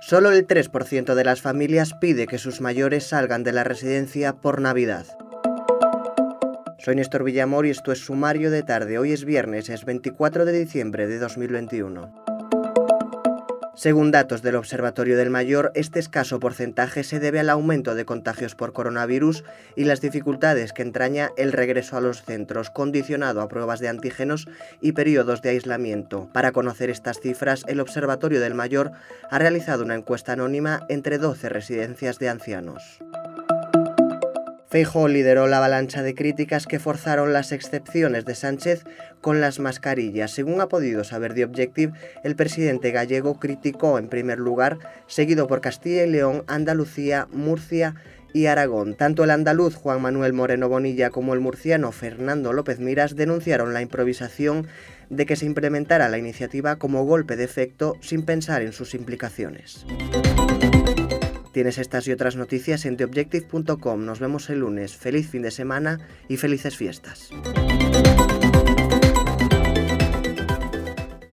Solo el 3% de las familias pide que sus mayores salgan de la residencia por Navidad. Soy Néstor Villamor y esto es Sumario de Tarde. Hoy es viernes, es 24 de diciembre de 2021. Según datos del Observatorio del Mayor, este escaso porcentaje se debe al aumento de contagios por coronavirus y las dificultades que entraña el regreso a los centros, condicionado a pruebas de antígenos y periodos de aislamiento. Para conocer estas cifras, el Observatorio del Mayor ha realizado una encuesta anónima entre 12 residencias de ancianos. Feijóo lideró la avalancha de críticas que forzaron las excepciones de Sánchez con las mascarillas. Según ha podido saber The Objective, el presidente gallego criticó en primer lugar, seguido por Castilla y León, Andalucía, Murcia y Aragón. Tanto el andaluz Juan Manuel Moreno Bonilla como el murciano Fernando López Miras denunciaron la improvisación de que se implementara la iniciativa como golpe de efecto sin pensar en sus implicaciones. Tienes estas y otras noticias en theobjective.com. Nos vemos el lunes. Feliz fin de semana y felices fiestas.